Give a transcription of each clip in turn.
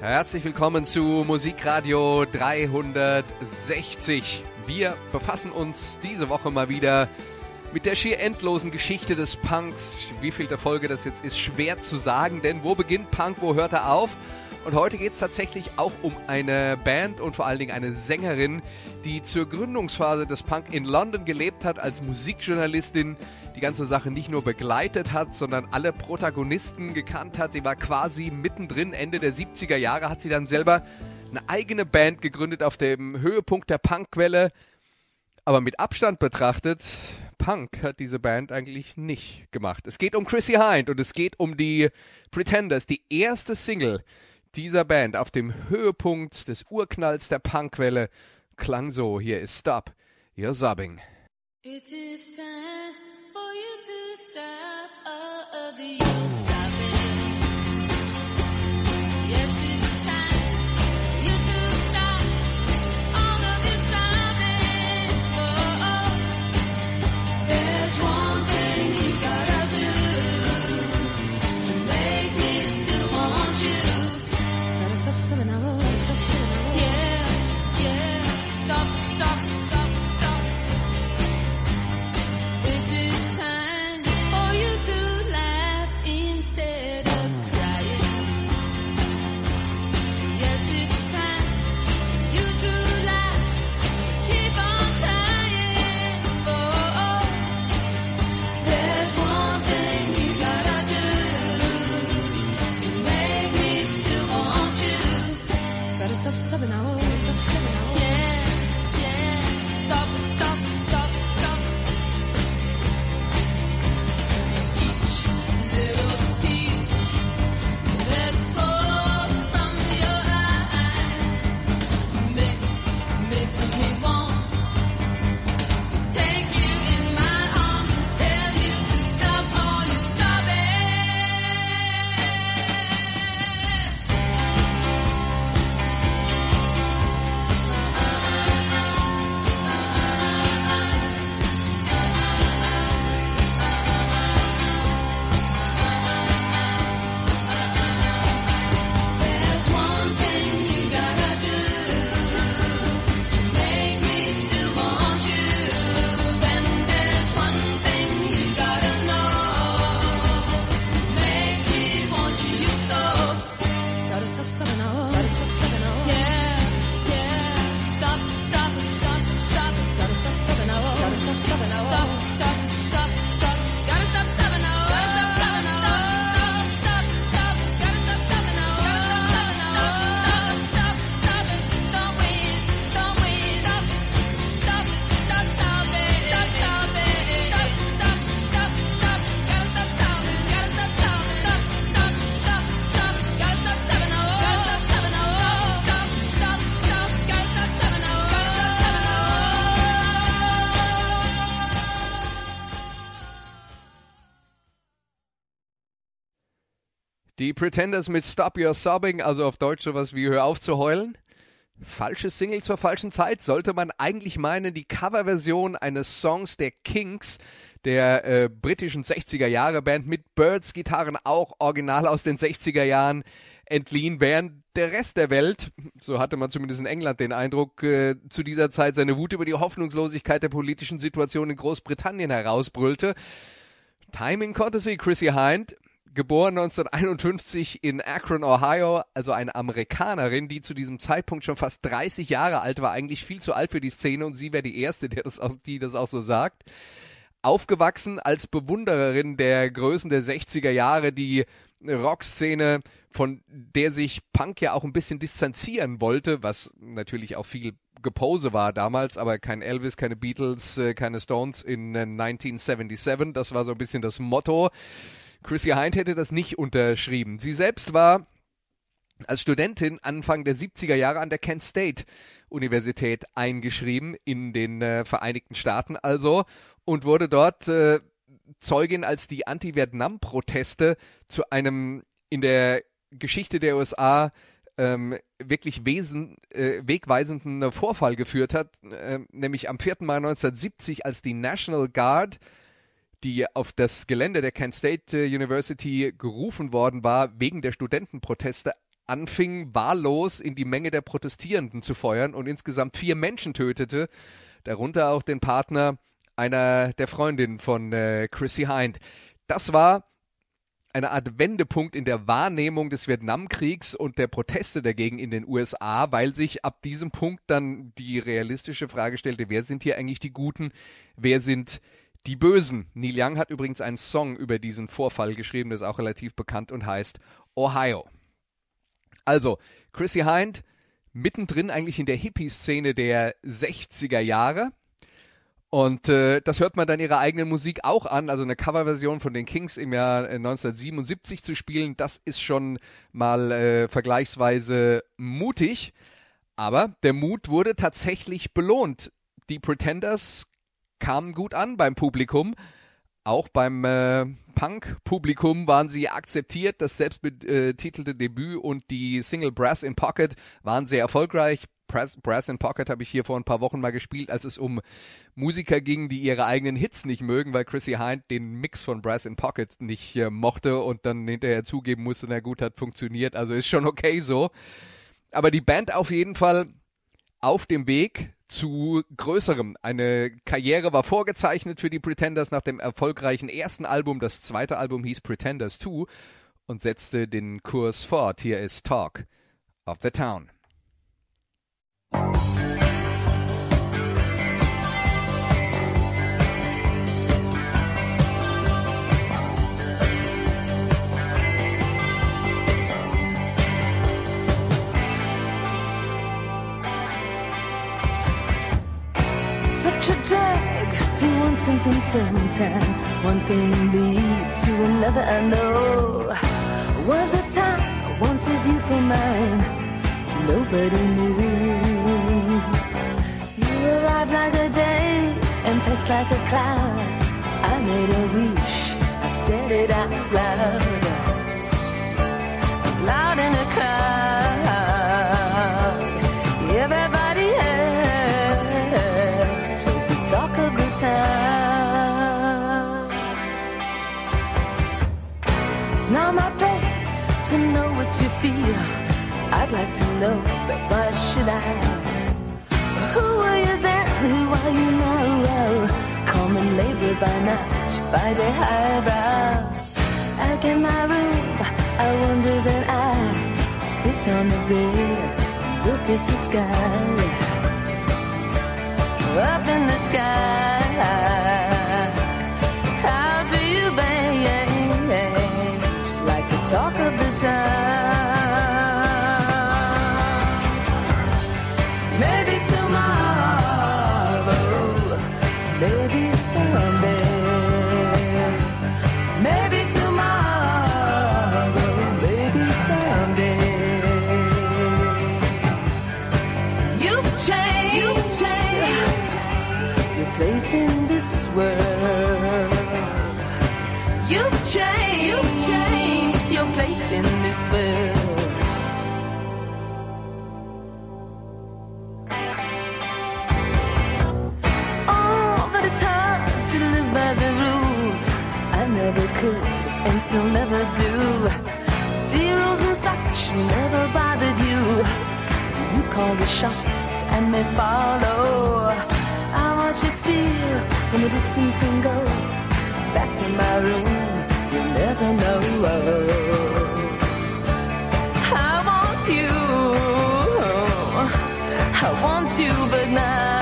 Herzlich willkommen zu Musikradio 360. Wir befassen uns diese Woche mal wieder mit der schier endlosen Geschichte des Punks. Wie viel der Folge das jetzt ist, schwer zu sagen, denn wo beginnt Punk, wo hört er auf? Und heute geht es tatsächlich auch um eine Band und vor allen Dingen eine Sängerin, die zur Gründungsphase des Punk in London gelebt hat als Musikjournalistin, die ganze Sache nicht nur begleitet hat, sondern alle Protagonisten gekannt hat. Sie war quasi mittendrin, Ende der 70er Jahre hat sie dann selber eine eigene Band gegründet auf dem Höhepunkt der Punkwelle. Aber mit Abstand betrachtet, Punk hat diese Band eigentlich nicht gemacht. Es geht um Chrissy Hind und es geht um die Pretenders, die erste Single, dieser Band auf dem Höhepunkt des Urknalls der Punkwelle klang so. Hier ist Stop, You're Sobbing. It is time for you to stop all of the made some hits. Die Pretenders mit Stop Your Sobbing, also auf Deutsch sowas wie Hör auf zu heulen. Falsche Single zur falschen Zeit, sollte man eigentlich meinen, die Coverversion eines Songs der Kings, der äh, britischen 60er Jahre Band mit Birds Gitarren, auch original aus den 60er Jahren entliehen, während der Rest der Welt, so hatte man zumindest in England den Eindruck, äh, zu dieser Zeit seine Wut über die Hoffnungslosigkeit der politischen Situation in Großbritannien herausbrüllte. Timing Courtesy Chrissy Hind, geboren 1951 in Akron, Ohio, also eine Amerikanerin, die zu diesem Zeitpunkt schon fast 30 Jahre alt war, eigentlich viel zu alt für die Szene und sie wäre die erste, der das auch, die das auch so sagt. Aufgewachsen als Bewundererin der Größen der 60er Jahre, die Rockszene, von der sich Punk ja auch ein bisschen distanzieren wollte, was natürlich auch viel Gepose war damals, aber kein Elvis, keine Beatles, äh, keine Stones in äh, 1977. Das war so ein bisschen das Motto. Chrissy Hind hätte das nicht unterschrieben. Sie selbst war als Studentin Anfang der 70er Jahre an der Kent State Universität eingeschrieben in den äh, Vereinigten Staaten also und wurde dort äh, Zeugin, als die Anti-Vietnam-Proteste zu einem in der Geschichte der USA ähm, wirklich wesen, äh, wegweisenden Vorfall geführt hat, äh, nämlich am 4. Mai 1970, als die National Guard, die auf das Gelände der Kent State äh, University gerufen worden war, wegen der Studentenproteste, anfing wahllos in die Menge der Protestierenden zu feuern und insgesamt vier Menschen tötete, darunter auch den Partner einer der Freundinnen von äh, Chrissy Hind. Das war eine Art Wendepunkt in der Wahrnehmung des Vietnamkriegs und der Proteste dagegen in den USA, weil sich ab diesem Punkt dann die realistische Frage stellte, wer sind hier eigentlich die Guten, wer sind die Bösen. Neil Young hat übrigens einen Song über diesen Vorfall geschrieben, der ist auch relativ bekannt und heißt Ohio. Also, Chrissy Hind, mittendrin eigentlich in der Hippie-Szene der 60er Jahre. Und äh, das hört man dann ihrer eigenen Musik auch an, also eine Coverversion von den Kings im Jahr äh, 1977 zu spielen, das ist schon mal äh, vergleichsweise mutig. Aber der Mut wurde tatsächlich belohnt. Die Pretenders kamen gut an beim Publikum. Auch beim äh, Punk-Publikum waren sie akzeptiert. Das selbstbetitelte Debüt und die Single Brass in Pocket waren sehr erfolgreich. Brass, Brass in Pocket habe ich hier vor ein paar Wochen mal gespielt, als es um Musiker ging, die ihre eigenen Hits nicht mögen, weil Chrissy Hind den Mix von Brass in Pocket nicht äh, mochte und dann hinterher zugeben musste, na gut, hat funktioniert. Also ist schon okay so. Aber die Band auf jeden Fall auf dem Weg zu größerem. Eine Karriere war vorgezeichnet für die Pretenders nach dem erfolgreichen ersten Album. Das zweite Album hieß Pretenders 2 und setzte den Kurs fort. Hier ist Talk of the Town. To want something sometime. One thing leads to another, I know. Was a time I wanted you for mine. Nobody knew. You arrived like a day and passed like a cloud. I made a wish, I said it out loud. Loud should Who were you then? Who are you now? Common labor by night, by day highbrow. I get my room, I wonder that I sit on the bed, look at the sky. Up in the sky, changed, you've changed your place in this world. Oh, but it's hard to live by the rules. I never could and still never do. The rules and such never bothered you. You call the shots and they follow. I watch you steal from a distance and go back to my room. You never know. I want you. I want you, but now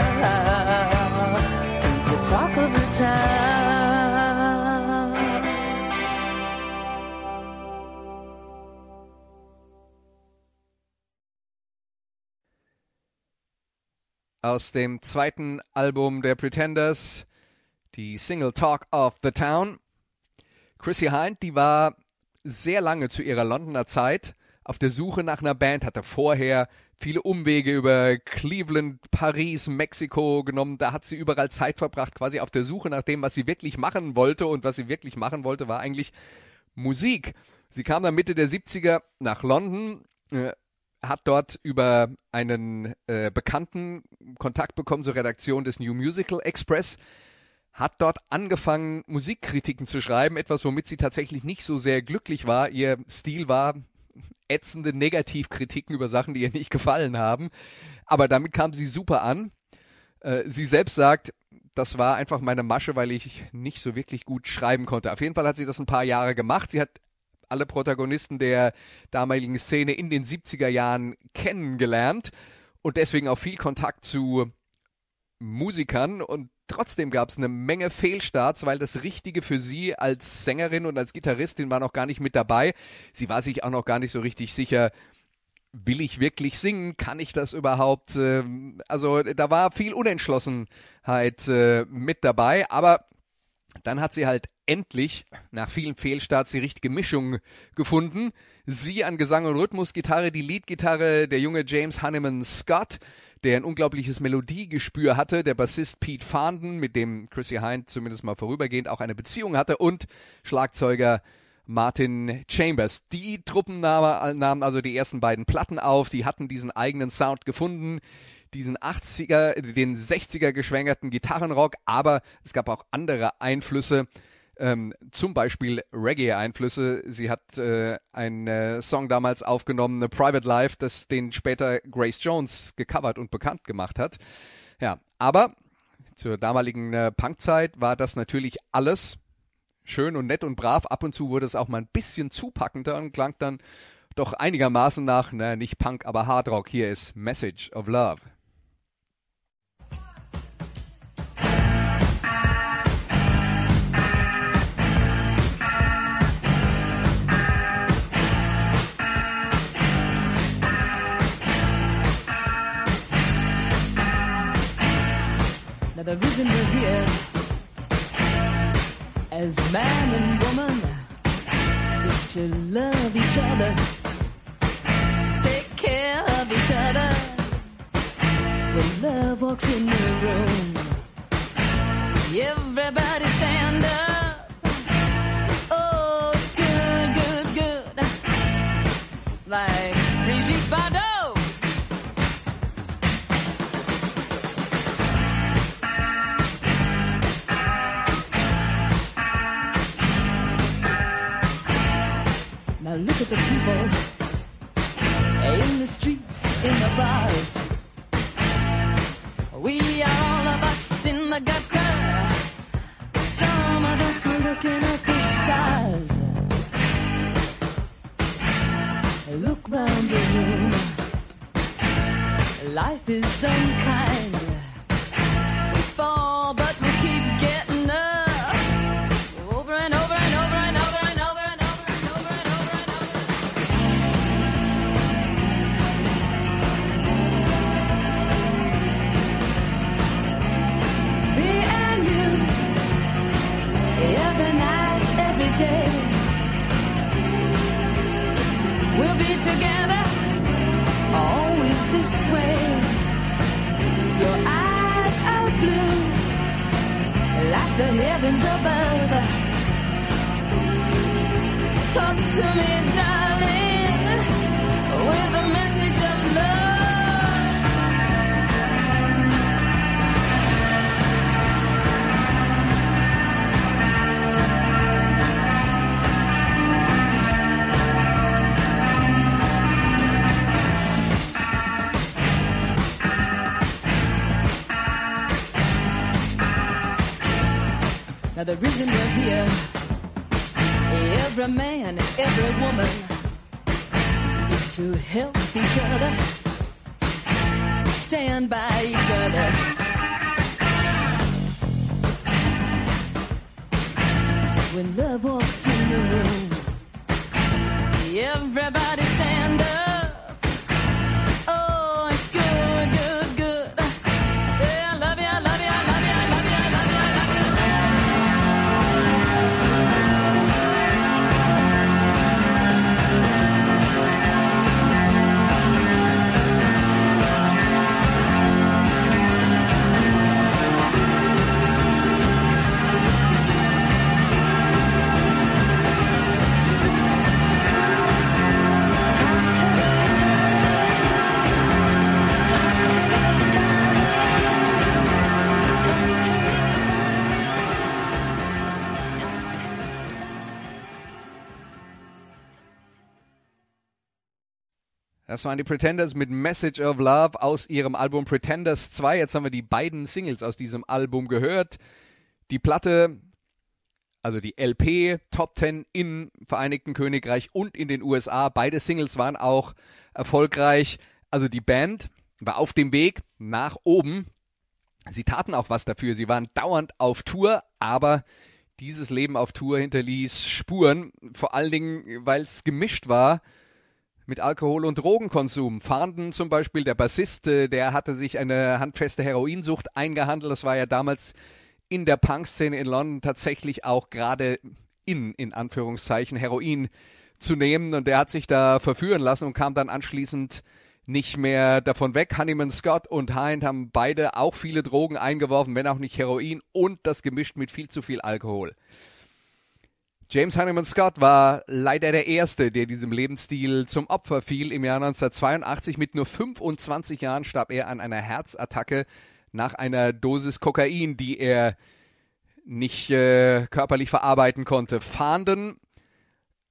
who's the talk of the town? aus dem zweiten Album der Pretenders, die Single Talk of the Town. Chrissy Hind, die war sehr lange zu ihrer Londoner Zeit auf der Suche nach einer Band, hatte vorher viele Umwege über Cleveland, Paris, Mexiko genommen. Da hat sie überall Zeit verbracht, quasi auf der Suche nach dem, was sie wirklich machen wollte. Und was sie wirklich machen wollte, war eigentlich Musik. Sie kam dann Mitte der 70er nach London, äh, hat dort über einen äh, Bekannten Kontakt bekommen zur Redaktion des New Musical Express, hat dort angefangen, Musikkritiken zu schreiben, etwas, womit sie tatsächlich nicht so sehr glücklich war. Ihr Stil war ätzende Negativkritiken über Sachen, die ihr nicht gefallen haben. Aber damit kam sie super an. Äh, sie selbst sagt, das war einfach meine Masche, weil ich nicht so wirklich gut schreiben konnte. Auf jeden Fall hat sie das ein paar Jahre gemacht. Sie hat alle Protagonisten der damaligen Szene in den 70er Jahren kennengelernt und deswegen auch viel Kontakt zu Musikern und trotzdem gab es eine Menge Fehlstarts, weil das Richtige für sie als Sängerin und als Gitarristin war noch gar nicht mit dabei. Sie war sich auch noch gar nicht so richtig sicher, will ich wirklich singen? Kann ich das überhaupt? Ähm, Also da war viel Unentschlossenheit äh, mit dabei, aber dann hat sie halt endlich nach vielen Fehlstarts die richtige Mischung gefunden. Sie an Gesang und Rhythmusgitarre, die Leadgitarre der junge James Hanneman Scott, der ein unglaubliches Melodiegespür hatte, der Bassist Pete Farnden, mit dem Chrissy Hind zumindest mal vorübergehend auch eine Beziehung hatte und Schlagzeuger Martin Chambers. Die Truppen nahmen also die ersten beiden Platten auf, die hatten diesen eigenen Sound gefunden, diesen 80er, den 60er geschwängerten Gitarrenrock, aber es gab auch andere Einflüsse, ähm, zum Beispiel Reggae-Einflüsse. Sie hat äh, einen äh, Song damals aufgenommen, A Private Life, das den später Grace Jones gecovert und bekannt gemacht hat. Ja, aber zur damaligen äh, Punkzeit war das natürlich alles schön und nett und brav. Ab und zu wurde es auch mal ein bisschen zupackender und klang dann doch einigermaßen nach, naja, nicht Punk, aber Hardrock. Hier ist Message of Love. The reason we're here as man and woman is to love each other, take care of each other. When love walks in the room, everybody stand up. Oh, it's good, good, good. Like Brigitte Bardot. The reason we're here, every man, every woman, is to help each other, stand by each other. When love walks in the room, Das waren die Pretenders mit Message of Love aus ihrem Album Pretenders 2. Jetzt haben wir die beiden Singles aus diesem Album gehört. Die Platte, also die LP Top 10 im Vereinigten Königreich und in den USA. Beide Singles waren auch erfolgreich. Also die Band war auf dem Weg nach oben. Sie taten auch was dafür. Sie waren dauernd auf Tour, aber dieses Leben auf Tour hinterließ Spuren, vor allen Dingen, weil es gemischt war mit Alkohol- und Drogenkonsum. Farnden zum Beispiel, der Bassist, äh, der hatte sich eine handfeste Heroinsucht eingehandelt. Das war ja damals in der Punk-Szene in London tatsächlich auch gerade in, in Anführungszeichen, Heroin zu nehmen. Und der hat sich da verführen lassen und kam dann anschließend nicht mehr davon weg. Honeyman Scott und Hind haben beide auch viele Drogen eingeworfen, wenn auch nicht Heroin und das gemischt mit viel zu viel Alkohol. James Honeyman Scott war leider der Erste, der diesem Lebensstil zum Opfer fiel. Im Jahr 1982 mit nur 25 Jahren starb er an einer Herzattacke nach einer Dosis Kokain, die er nicht äh, körperlich verarbeiten konnte. Fahnden,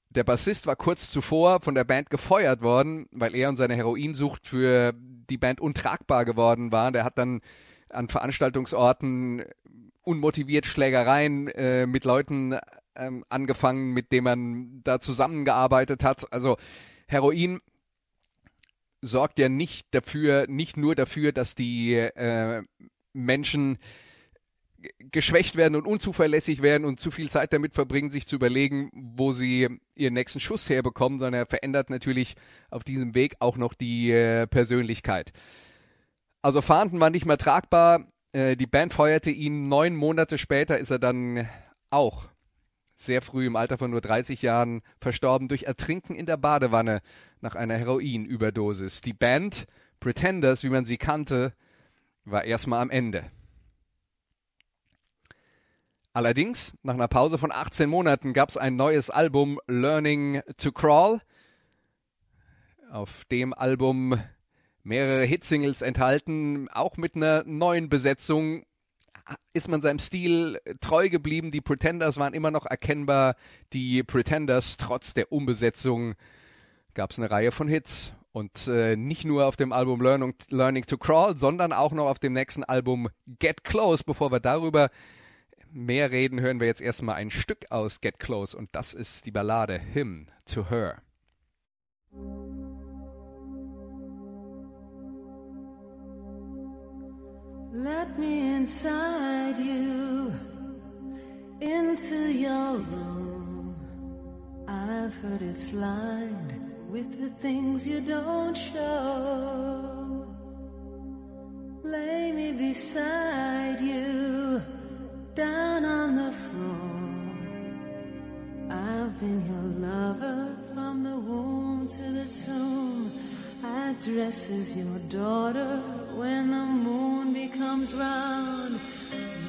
der Bassist, war kurz zuvor von der Band gefeuert worden, weil er und seine Heroinsucht für die Band untragbar geworden waren. Der hat dann an Veranstaltungsorten unmotiviert Schlägereien äh, mit Leuten ähm, angefangen, mit denen man da zusammengearbeitet hat. Also Heroin sorgt ja nicht dafür, nicht nur dafür, dass die äh, Menschen geschwächt werden und unzuverlässig werden und zu viel Zeit damit verbringen, sich zu überlegen, wo sie ihren nächsten Schuss herbekommen, sondern er verändert natürlich auf diesem Weg auch noch die äh, Persönlichkeit. Also Fahnden war nicht mehr tragbar. Äh, die Band feuerte ihn. Neun Monate später ist er dann auch sehr früh im Alter von nur 30 Jahren verstorben durch Ertrinken in der Badewanne nach einer Heroinüberdosis. Die Band Pretenders, wie man sie kannte, war erstmal am Ende. Allerdings, nach einer Pause von 18 Monaten gab es ein neues Album Learning to Crawl. Auf dem Album mehrere Hitsingles enthalten, auch mit einer neuen Besetzung ist man seinem Stil treu geblieben. Die Pretenders waren immer noch erkennbar. Die Pretenders, trotz der Umbesetzung, gab es eine Reihe von Hits. Und äh, nicht nur auf dem Album Learning, Learning to Crawl, sondern auch noch auf dem nächsten Album Get Close. Bevor wir darüber mehr reden, hören wir jetzt erstmal ein Stück aus Get Close. Und das ist die Ballade Hymn to Her. Let me inside you, into your room. I've heard it's lined with the things you don't show. Lay me beside you, down on the floor. I've been your lover from the womb to the tomb. I dress as your daughter when the moon becomes round.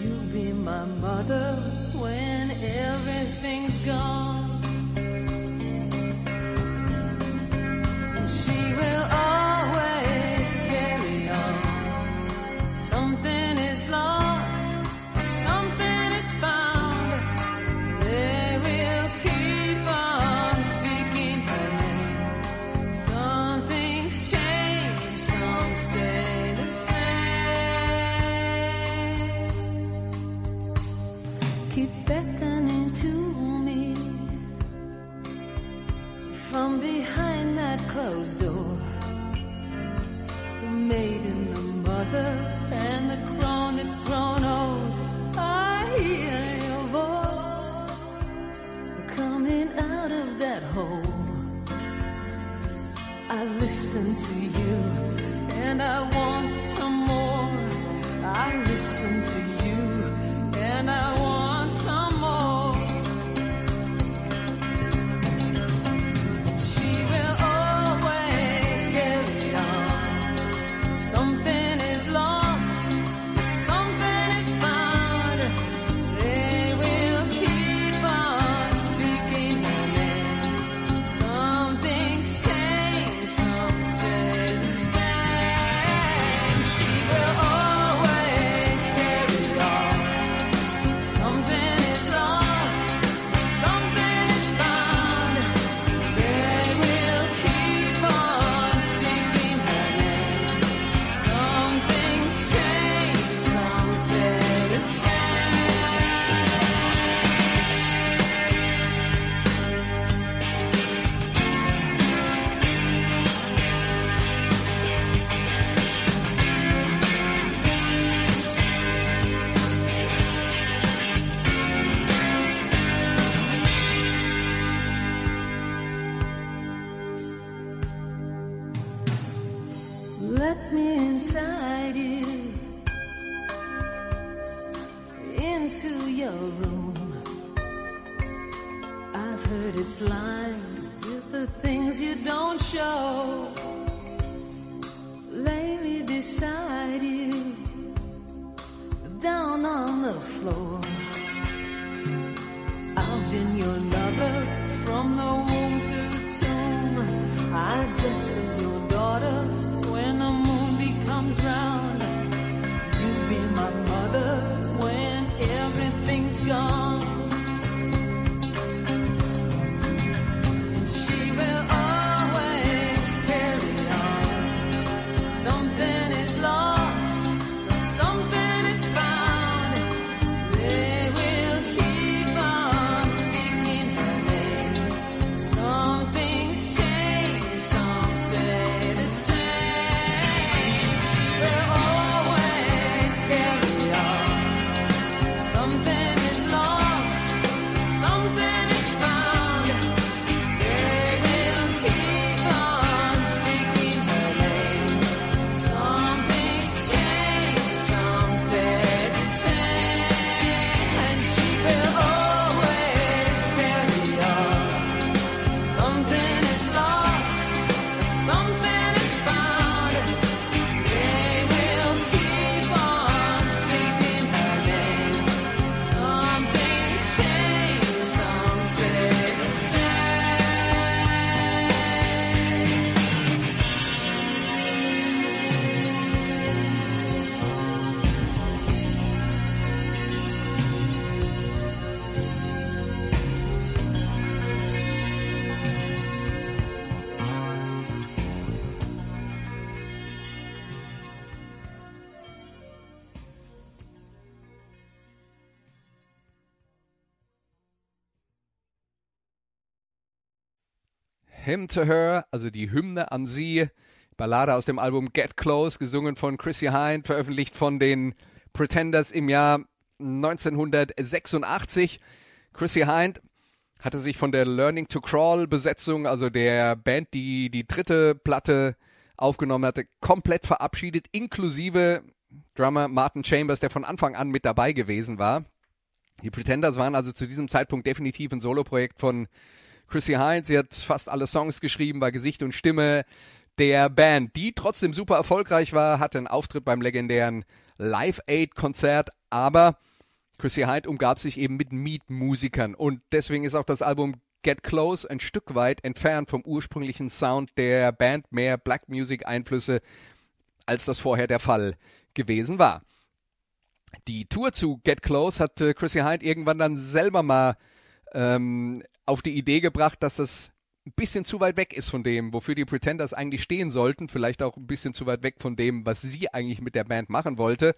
you'll be my mother when everything's gone. And she will always Hymn to Her, also die Hymne an sie, Ballade aus dem Album Get Close, gesungen von Chrissy Hind, veröffentlicht von den Pretenders im Jahr 1986. Chrissy Hind hatte sich von der Learning to Crawl Besetzung, also der Band, die die dritte Platte aufgenommen hatte, komplett verabschiedet, inklusive Drummer Martin Chambers, der von Anfang an mit dabei gewesen war. Die Pretenders waren also zu diesem Zeitpunkt definitiv ein Soloprojekt von Chrissy Hind. Sie hat fast alle Songs geschrieben, war Gesicht und Stimme der Band, die trotzdem super erfolgreich war, hatte einen Auftritt beim legendären Live Aid Konzert, aber Chrissy Hind umgab sich eben mit Meat-Musikern und deswegen ist auch das Album Get Close ein Stück weit entfernt vom ursprünglichen Sound der Band, mehr Black Music Einflüsse, als das vorher der Fall gewesen war. Die Tour zu Get Close hat äh, Chrissy Hind irgendwann dann selber mal ähm, auf die Idee gebracht, dass das ein bisschen zu weit weg ist von dem, wofür die Pretenders eigentlich stehen sollten, vielleicht auch ein bisschen zu weit weg von dem, was sie eigentlich mit der Band machen wollte.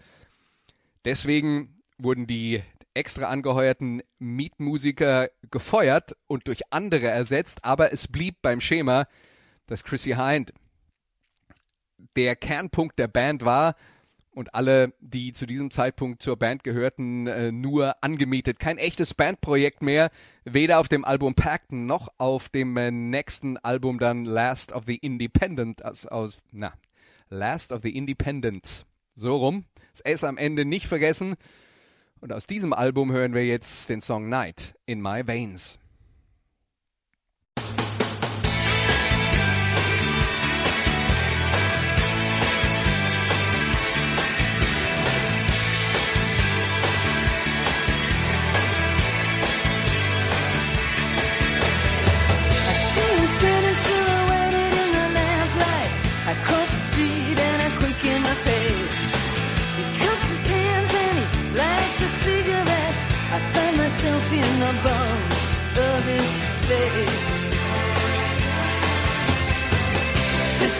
Deswegen wurden die extra angeheuerten Mietmusiker gefeuert und durch andere ersetzt, aber es blieb beim Schema, dass Chrissy Hind der Kernpunkt der Band war und alle, die zu diesem Zeitpunkt zur Band gehörten, äh, nur angemietet. Kein echtes Bandprojekt mehr, weder auf dem Album Pact noch auf dem äh, nächsten Album dann Last of the Independent, aus, aus na, Last of the Independents. So rum. Das S am Ende nicht vergessen. Und aus diesem Album hören wir jetzt den Song Night in My Veins.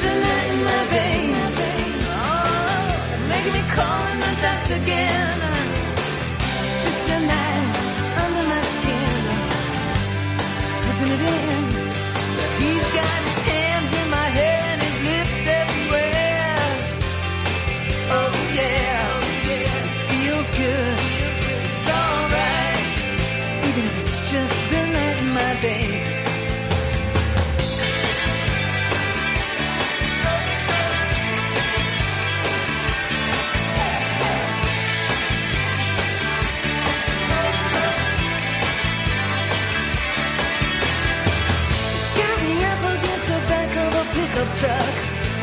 Light in my veins. Oh, making me crawl in the dust again. truck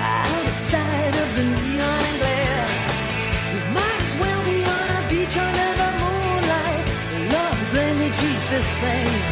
out of sight of the neon glare. We might as well be on a beach under the moonlight. Love's language is the same.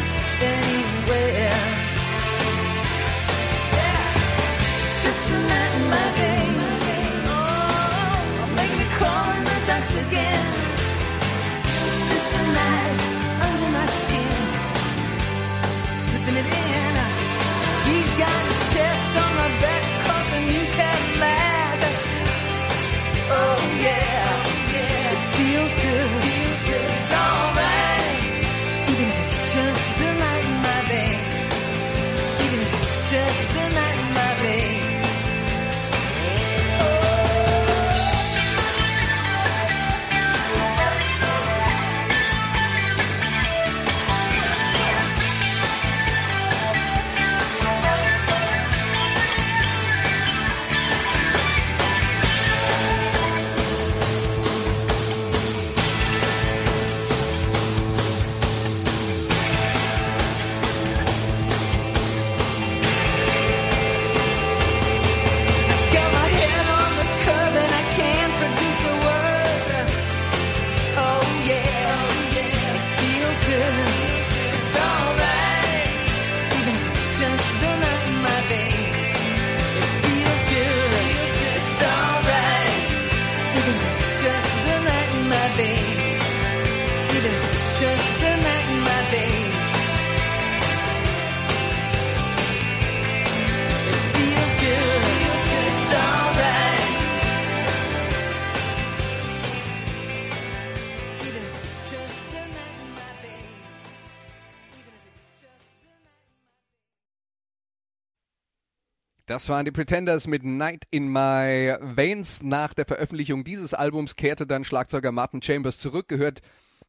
Das waren die Pretenders mit Night in My Veins. Nach der Veröffentlichung dieses Albums kehrte dann Schlagzeuger Martin Chambers zurück, gehört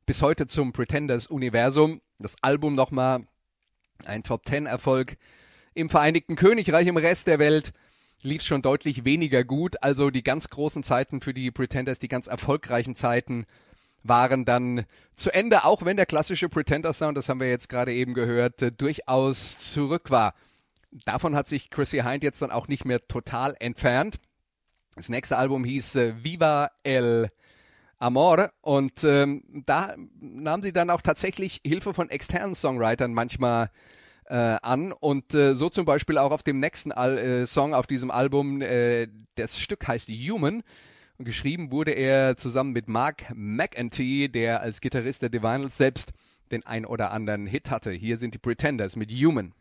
bis heute zum Pretenders Universum. Das Album nochmal ein Top Ten Erfolg im Vereinigten Königreich, im Rest der Welt lief schon deutlich weniger gut. Also die ganz großen Zeiten für die Pretenders, die ganz erfolgreichen Zeiten waren dann zu Ende, auch wenn der klassische Pretender Sound, das haben wir jetzt gerade eben gehört, durchaus zurück war. Davon hat sich Chrissy Hind jetzt dann auch nicht mehr total entfernt. Das nächste Album hieß äh, Viva el Amor und ähm, da nahm sie dann auch tatsächlich Hilfe von externen Songwritern manchmal äh, an und äh, so zum Beispiel auch auf dem nächsten Al äh, Song auf diesem Album, äh, das Stück heißt Human und geschrieben wurde er zusammen mit Mark McEntee, der als Gitarrist der Divinals selbst den ein oder anderen Hit hatte. Hier sind die Pretenders mit Human.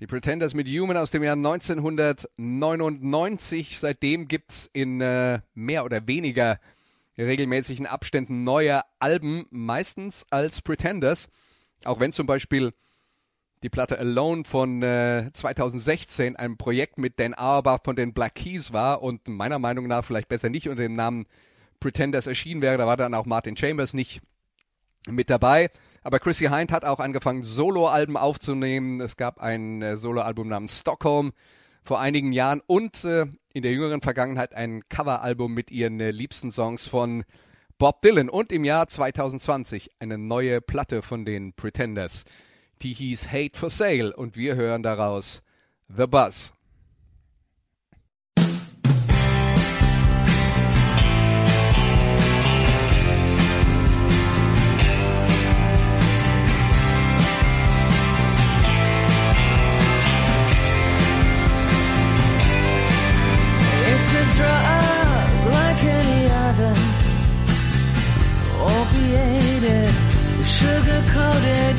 Die Pretenders mit Human aus dem Jahr 1999. Seitdem gibt's in äh, mehr oder weniger regelmäßigen Abständen neue Alben, meistens als Pretenders. Auch wenn zum Beispiel die Platte Alone von äh, 2016 ein Projekt mit Dan Auerbach von den Black Keys war und meiner Meinung nach vielleicht besser nicht unter dem Namen Pretenders erschienen wäre. Da war dann auch Martin Chambers nicht mit dabei. Aber Chrissy Hind hat auch angefangen, Soloalben aufzunehmen. Es gab ein äh, Soloalbum namens Stockholm vor einigen Jahren und äh, in der jüngeren Vergangenheit ein Coveralbum mit ihren äh, liebsten Songs von Bob Dylan und im Jahr 2020 eine neue Platte von den Pretenders. Die hieß Hate for Sale und wir hören daraus The Buzz. It's a drug like any other, opiated, sugar coated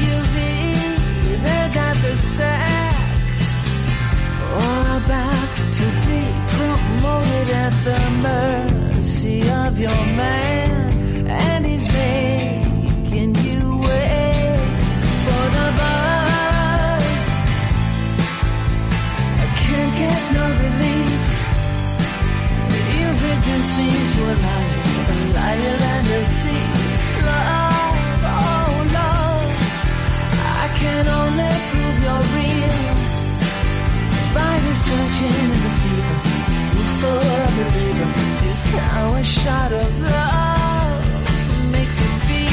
shot of love makes you feel.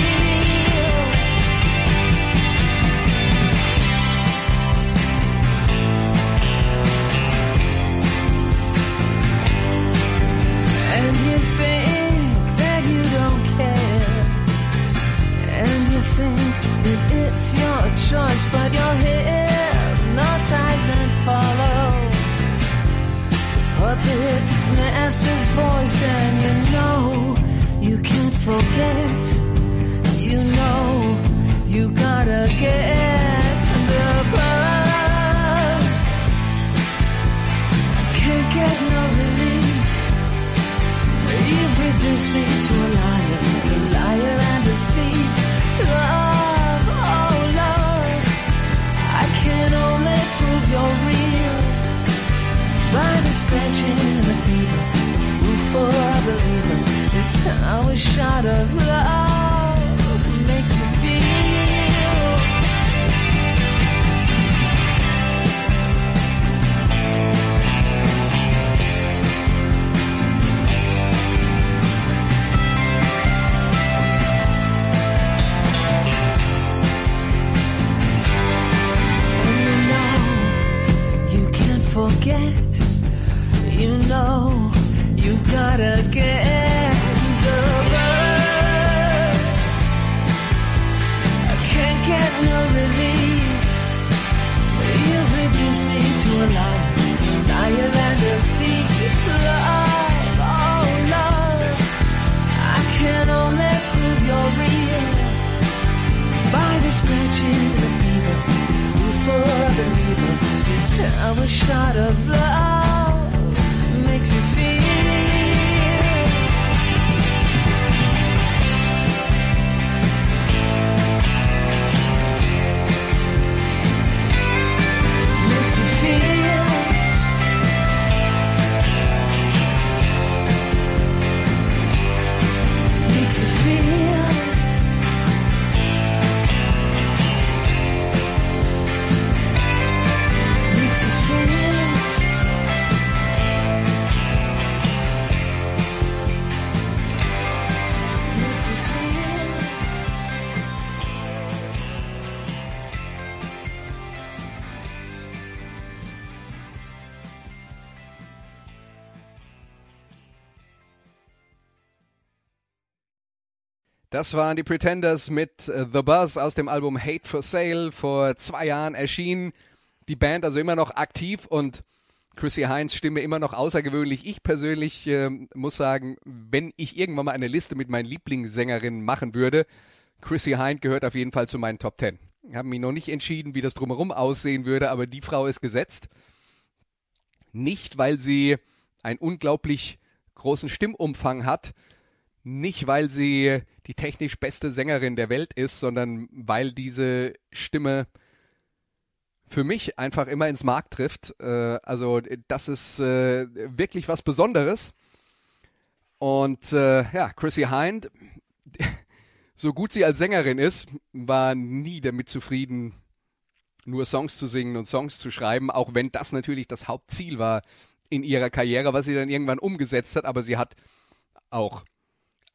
And you think that you don't care. And you think that it's your choice, but you're hypnotized and follow. Puppet master's voice, and forget. You know you gotta get how a shot of love makes you feel. Das waren die Pretenders mit äh, The Buzz aus dem Album Hate for Sale vor zwei Jahren erschienen. Die Band also immer noch aktiv und Chrissy Hines Stimme immer noch außergewöhnlich. Ich persönlich ähm, muss sagen, wenn ich irgendwann mal eine Liste mit meinen Lieblingssängerinnen machen würde, Chrissy Hind gehört auf jeden Fall zu meinen Top Ten. Habe mich noch nicht entschieden, wie das drumherum aussehen würde, aber die Frau ist gesetzt. Nicht, weil sie einen unglaublich großen Stimmumfang hat, nicht, weil sie die technisch beste Sängerin der Welt ist, sondern weil diese Stimme für mich einfach immer ins Mark trifft. Äh, also das ist äh, wirklich was Besonderes. Und äh, ja, Chrissy Hind, so gut sie als Sängerin ist, war nie damit zufrieden, nur Songs zu singen und Songs zu schreiben, auch wenn das natürlich das Hauptziel war in ihrer Karriere, was sie dann irgendwann umgesetzt hat. Aber sie hat auch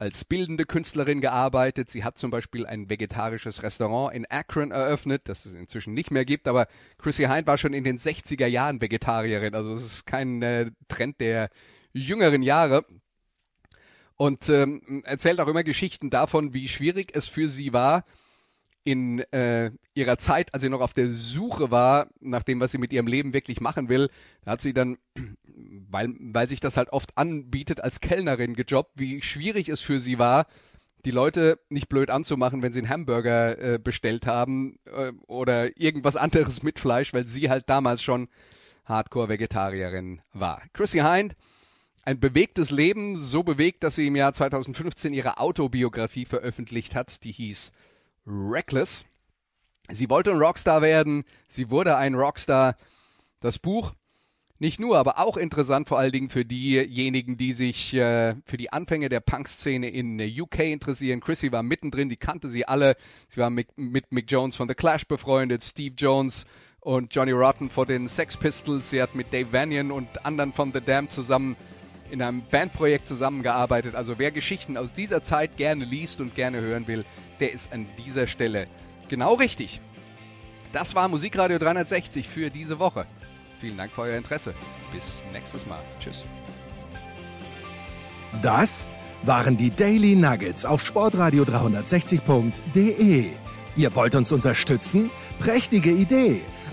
als bildende Künstlerin gearbeitet. Sie hat zum Beispiel ein vegetarisches Restaurant in Akron eröffnet, das es inzwischen nicht mehr gibt. Aber Chrissy Hind war schon in den 60er Jahren Vegetarierin. Also es ist kein äh, Trend der jüngeren Jahre. Und ähm, erzählt auch immer Geschichten davon, wie schwierig es für sie war, in äh, ihrer Zeit, als sie noch auf der Suche war nach dem, was sie mit ihrem Leben wirklich machen will, hat sie dann, weil, weil sich das halt oft anbietet, als Kellnerin gejobbt, wie schwierig es für sie war, die Leute nicht blöd anzumachen, wenn sie einen Hamburger äh, bestellt haben äh, oder irgendwas anderes mit Fleisch, weil sie halt damals schon Hardcore-Vegetarierin war. Chrissy Hind, ein bewegtes Leben, so bewegt, dass sie im Jahr 2015 ihre Autobiografie veröffentlicht hat, die hieß Reckless. Sie wollte ein Rockstar werden, sie wurde ein Rockstar. Das Buch nicht nur, aber auch interessant vor allen Dingen für diejenigen, die sich äh, für die Anfänge der Punk-Szene in äh, UK interessieren. Chrissy war mittendrin, die kannte sie alle. Sie war mit, mit Mick Jones von The Clash befreundet, Steve Jones und Johnny Rotten von den Sex Pistols. Sie hat mit Dave Vanian und anderen von The Damned zusammen in einem Bandprojekt zusammengearbeitet. Also wer Geschichten aus dieser Zeit gerne liest und gerne hören will, der ist an dieser Stelle genau richtig. Das war Musikradio 360 für diese Woche. Vielen Dank für euer Interesse. Bis nächstes Mal. Tschüss. Das waren die Daily Nuggets auf sportradio 360.de. Ihr wollt uns unterstützen? Prächtige Idee!